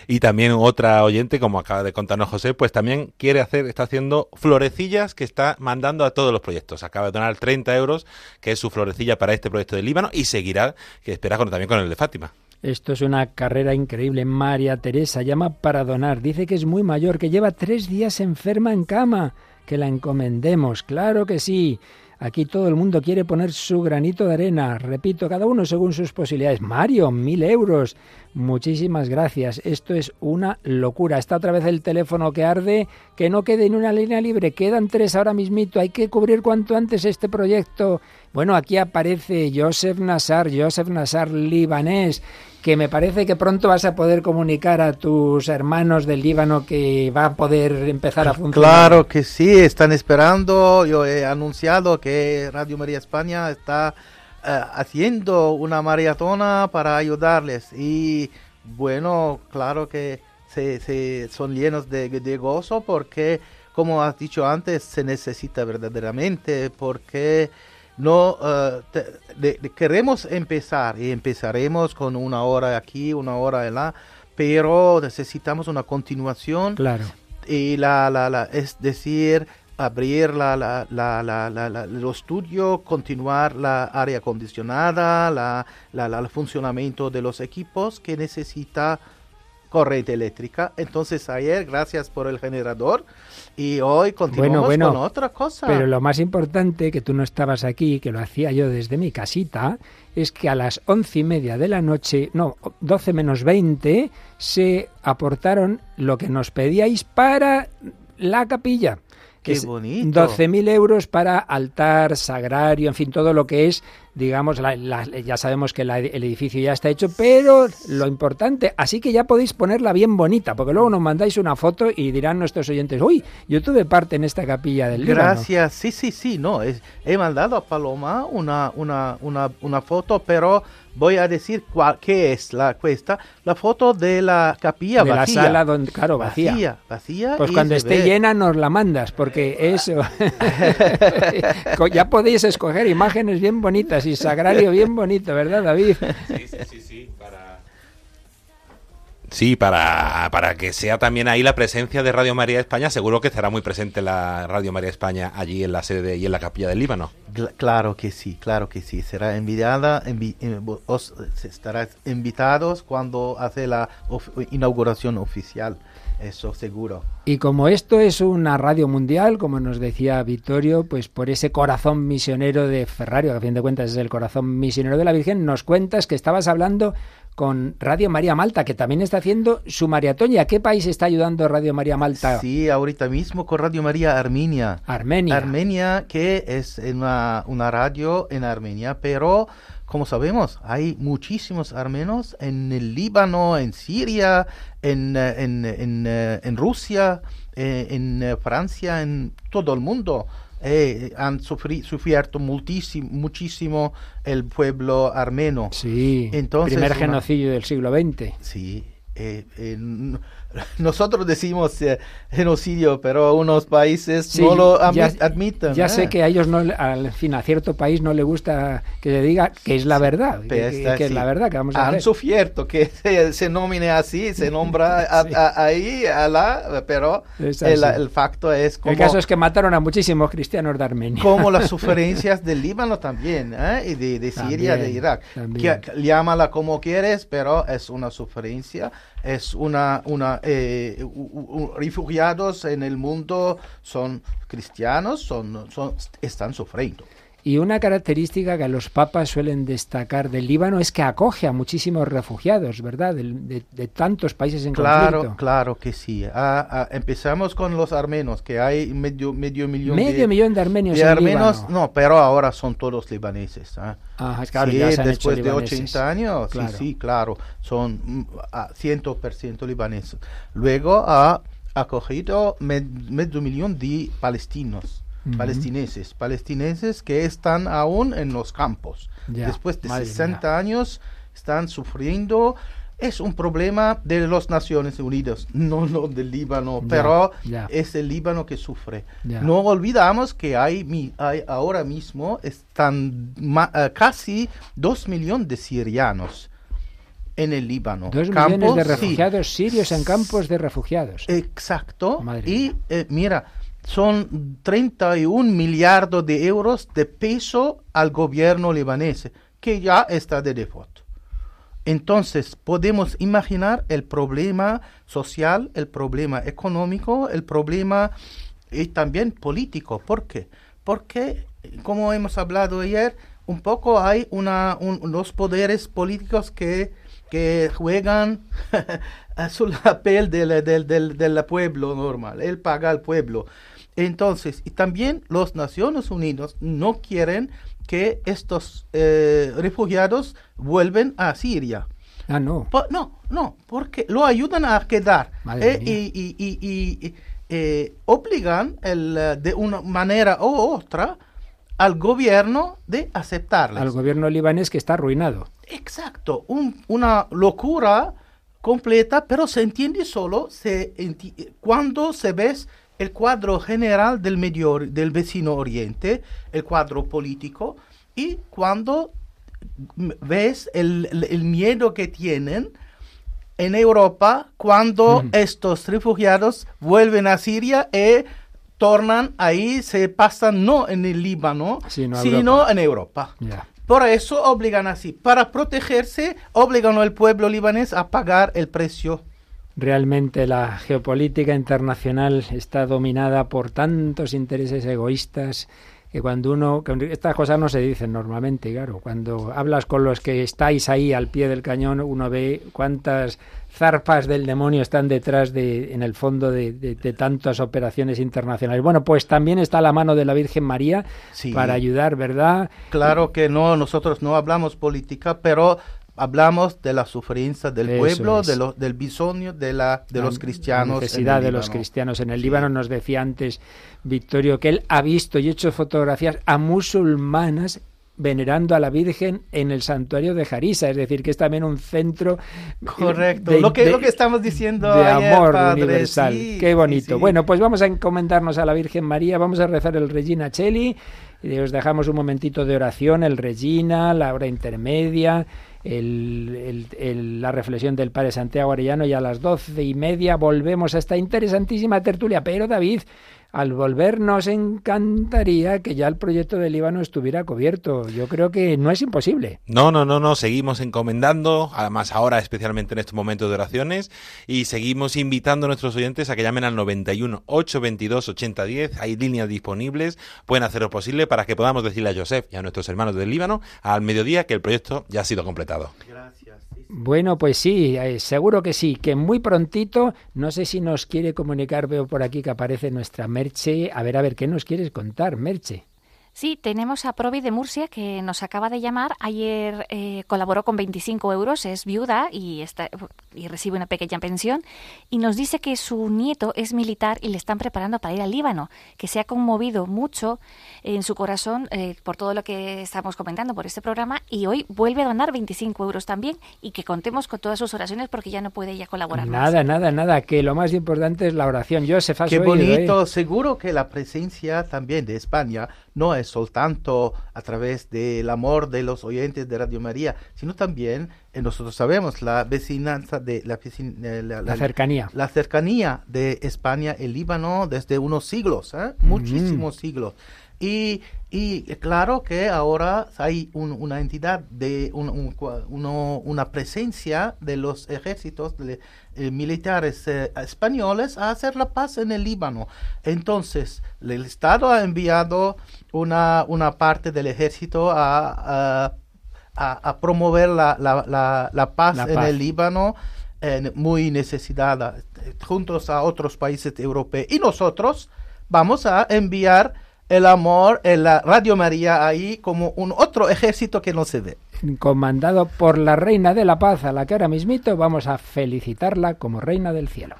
E: Y también otra oyente, como acaba de contarnos José, pues también quiere hacer, está haciendo florecillas que está mandando a todos los proyectos. Acaba de donar 30 euros, que es su florecilla para este proyecto de Líbano, y seguirá, que espera también con el de Fátima.
A: Esto es una carrera increíble. María Teresa llama para donar. Dice que es muy mayor, que lleva tres días enferma en cama. Que la encomendemos. Claro que sí. Aquí todo el mundo quiere poner su granito de arena. Repito, cada uno según sus posibilidades. Mario, mil euros. Muchísimas gracias. Esto es una locura. Está otra vez el teléfono que arde. Que no quede en una línea libre. Quedan tres ahora mismito. Hay que cubrir cuanto antes este proyecto. Bueno, aquí aparece Joseph Nassar, Joseph Nassar libanés que me parece que pronto vas a poder comunicar a tus hermanos del Líbano que va a poder empezar a funcionar.
H: Claro que sí, están esperando. Yo he anunciado que Radio María España está eh, haciendo una maratona para ayudarles. Y bueno, claro que se, se son llenos de, de gozo porque, como has dicho antes, se necesita verdaderamente porque... No eh, queremos empezar y empezaremos con una hora aquí, una hora allá, pero necesitamos una continuación.
A: Claro.
H: Y la, la, es decir, abrir la, la, la, la, el estudio, continuar la área acondicionada, la, el funcionamiento de los equipos que necesita corriente eléctrica. Entonces ayer, gracias por el generador, y hoy continuamos con otra cosa.
A: Pero lo más importante, que tú no estabas aquí, que lo hacía yo desde mi casita, es que a las once y media de la noche, no, doce menos veinte, se aportaron lo que nos pedíais para la capilla. Qué bonito. mil euros para altar, sagrario, en fin, todo lo que es digamos, ya sabemos que el edificio ya está hecho, pero lo importante, así que ya podéis ponerla bien bonita, porque luego nos mandáis una foto y dirán nuestros oyentes, uy, yo tuve parte en esta capilla del
H: Líbano. Gracias, sí, sí, sí, no, he mandado a Paloma una, una, una, una foto, pero voy a decir qué es la cuesta, la foto de la capilla de vacía. la
A: sala claro, vacía.
H: Vacía,
A: Pues cuando esté llena nos la mandas, porque eh, eso. [LAUGHS] [LAUGHS] ya podéis escoger imágenes bien bonitas y sagrario bien bonito, ¿verdad, David? Sí, sí,
E: sí, para... para, que sea también ahí la presencia de Radio María España, seguro que estará muy presente la Radio María España allí en la sede y en la capilla del Líbano.
H: Claro que sí, claro que sí. Será invitada, envi, eh, os estarás invitados cuando hace la inauguración oficial eso seguro.
A: Y como esto es una radio mundial, como nos decía Vittorio, pues por ese corazón misionero de Ferrari, que a fin de cuentas es el corazón misionero de la Virgen, nos cuentas que estabas hablando con Radio María Malta, que también está haciendo su María ¿Y qué país está ayudando Radio María Malta?
H: Sí, ahorita mismo con Radio María Armenia.
A: Armenia.
H: Armenia, que es una, una radio en Armenia, pero como sabemos, hay muchísimos armenos en el Líbano, en Siria, en, eh, en, eh, eh, en, Rusia, en Francia, en todo el mundo. han sufrido muchísimo, muchísimo el pueblo armeno.
A: Sí, Entonces, primer genocidio del siglo XX.
H: Sí, eh, [LAUGHS] nosotros decimos eh, genocidio, pero unos países solo no lo ya, admiten.
A: Ya sé ¿eh? que a ellos, no, al fin, a cierto país no le gusta que se diga que es la verdad, que, es la verdad que Han
H: sufierto que [LAUGHS] se, nomine así, se nombra [LAUGHS] ahí, a la, pero el, el, facto es como...
A: El caso es que mataron a muchísimos cristianos de Armenia.
H: Como las suferencias del Líbano también, ¿eh? y de, Siria, de Irak. Que, llámala como quieres, pero es una suferencia es una, una eh, refugiados en el mundo son cristianos, son, son, están sufriendo.
A: Y una característica que los papas suelen destacar del Líbano es que acoge a muchísimos refugiados, ¿verdad? De, tantos países en
H: claro,
A: conflicto.
H: Claro que sí. Ah, ah, empezamos con los armenos que hay medio, medio
A: millón medio de... millón de armenios.
H: De
A: en
H: armenios, Líbano. no, pero ahora son todos libaneses. ¿eh? sí, después de 80 años, sí, sí, claro, son 100% mm, libaneses. Luego ha acogido medio millón de palestinos palestineses, palestineses que están aún en los campos. Después de 60 años están sufriendo. Es un problema de las Naciones Unidas, no, no del Líbano, pero es el Líbano que sufre. No olvidamos que hay, hay ahora mismo están eh, casi 2 millones de sirianos en el Líbano.
A: campos, millones de refugiados sirios en campos de refugiados.
H: Exacto. y eh, mira, son 31 millardos de euros de peso al gobierno libanés, que ya está de default. Entonces, podemos imaginar el problema social, el problema económico, el problema y también político. ¿Por qué? Porque, como hemos hablado ayer, un poco hay una, unos poderes políticos que, juegan [LAUGHS] a su [LAUGHS] papel del, del pueblo normal. Él paga al pueblo. Entonces, y también los Naciones Unidas no quieren que estos eh, refugiados vuelvan a Siria.
A: Ah, no.
H: no, no, porque lo ayudan a quedar eh, y, eh, obligan el, de una manera u otra al gobierno de aceptarlas.
A: Al gobierno libanés que está arruinado.
H: Exacto, una locura completa, pero se entiende solo se cuando se ves el cuadro general del, vecino oriente, el cuadro político, y cuando ves el, miedo que tienen en Europa cuando estos refugiados vuelven a Siria y e tornan ahí, se pasan no en el Líbano, sino, en Europa. Por eso obligan así. Para protegerse, obligan al pueblo libanés a pagar el precio
A: Realmente la geopolítica internacional está dominada por tantos intereses egoístas que cuando uno, estas cosas no se dicen normalmente, claro, cuando hablas con los que estáis ahí al pie del cañón, uno ve cuántas zarpas del demonio están detrás de, en el fondo de, tantas operaciones internacionales. Bueno, pues también está la mano de la Virgen María para ayudar, ¿verdad?
H: Claro que no, nosotros no hablamos política, pero hablamos de la sufrimiento del pueblo, de los, del bisonio, de, la, de los cristianos.
A: necesidad de los cristianos. En el Líbano nos decía antes Victorio que él ha visto y hecho fotografías a musulmanas venerando a la Virgen en el santuario de Jarisa, es decir, que es también un centro
H: eh, correcto, de, lo, que, lo que estamos diciendo
A: de eh, amor universal, qué bonito. Bueno, pues vamos a encomendarnos a la Virgen María, vamos a rezar el Regina Cheli y eh, os dejamos un momentito de oración, el Regina, la hora intermedia el, la reflexión del padre Santiago Arellano y a las doce y media volvemos a esta interesantísima tertulia. Pero David, al volver nos encantaría que ya el proyecto del Líbano estuviera cubierto. Yo creo que no es imposible.
E: No, no, no, no. Seguimos encomendando, además ahora, especialmente en estos momentos de oraciones, y seguimos invitando a nuestros oyentes a que llamen al 91 822 8010. Hay líneas disponibles. Pueden hacer lo posible para que podamos decirle a Joseph y a nuestros hermanos del Líbano al mediodía que el proyecto ya ha sido completado. Gracias.
A: Bueno, pues sí, eh, seguro que sí, que muy prontito, no sé si nos quiere comunicar, veo por aquí que aparece nuestra Merche. A ver, a ver, ¿qué nos quieres contar, Merche?
I: Sí, tenemos a Provi de Murcia que nos acaba de llamar. Ayer eh, colaboró con 25 euros, es viuda y, está, y recibe una pequeña pensión. Y nos dice que su nieto es militar y le están preparando para ir al Líbano, que se ha conmovido mucho en su corazón eh, por todo lo que estamos comentando por este programa. Y hoy vuelve a donar 25 euros también y que contemos con todas sus oraciones porque ya no puede ella colaborar.
A: Nada, nada, nada, que lo más importante es la oración. Yo se
H: Qué ¿eh? bonito, seguro que la presencia también de España no es soltanto a través del amor de los oyentes de Radio María, sino también eh, nosotros sabemos la vecinanza de
A: la, eh, cercanía.
H: La cercanía de España y Líbano desde unos siglos, ¿eh? mm-hmm. muchísimos siglos. Y, claro que ahora hay una entidad, de una presencia de los ejércitos de, eh, militares eh, españoles a hacer la paz en el Líbano. Entonces, el Estado ha enviado una, una parte del ejército a, promover la, paz en el Líbano muy necesitada eh, juntos a otros países europeos. Y nosotros vamos a enviar el amor en la Radio María ahí como un otro ejército que no se ve.
A: Comandado por la Reina de la Paz, a la que ahora mismito vamos a felicitarla como Reina del Cielo.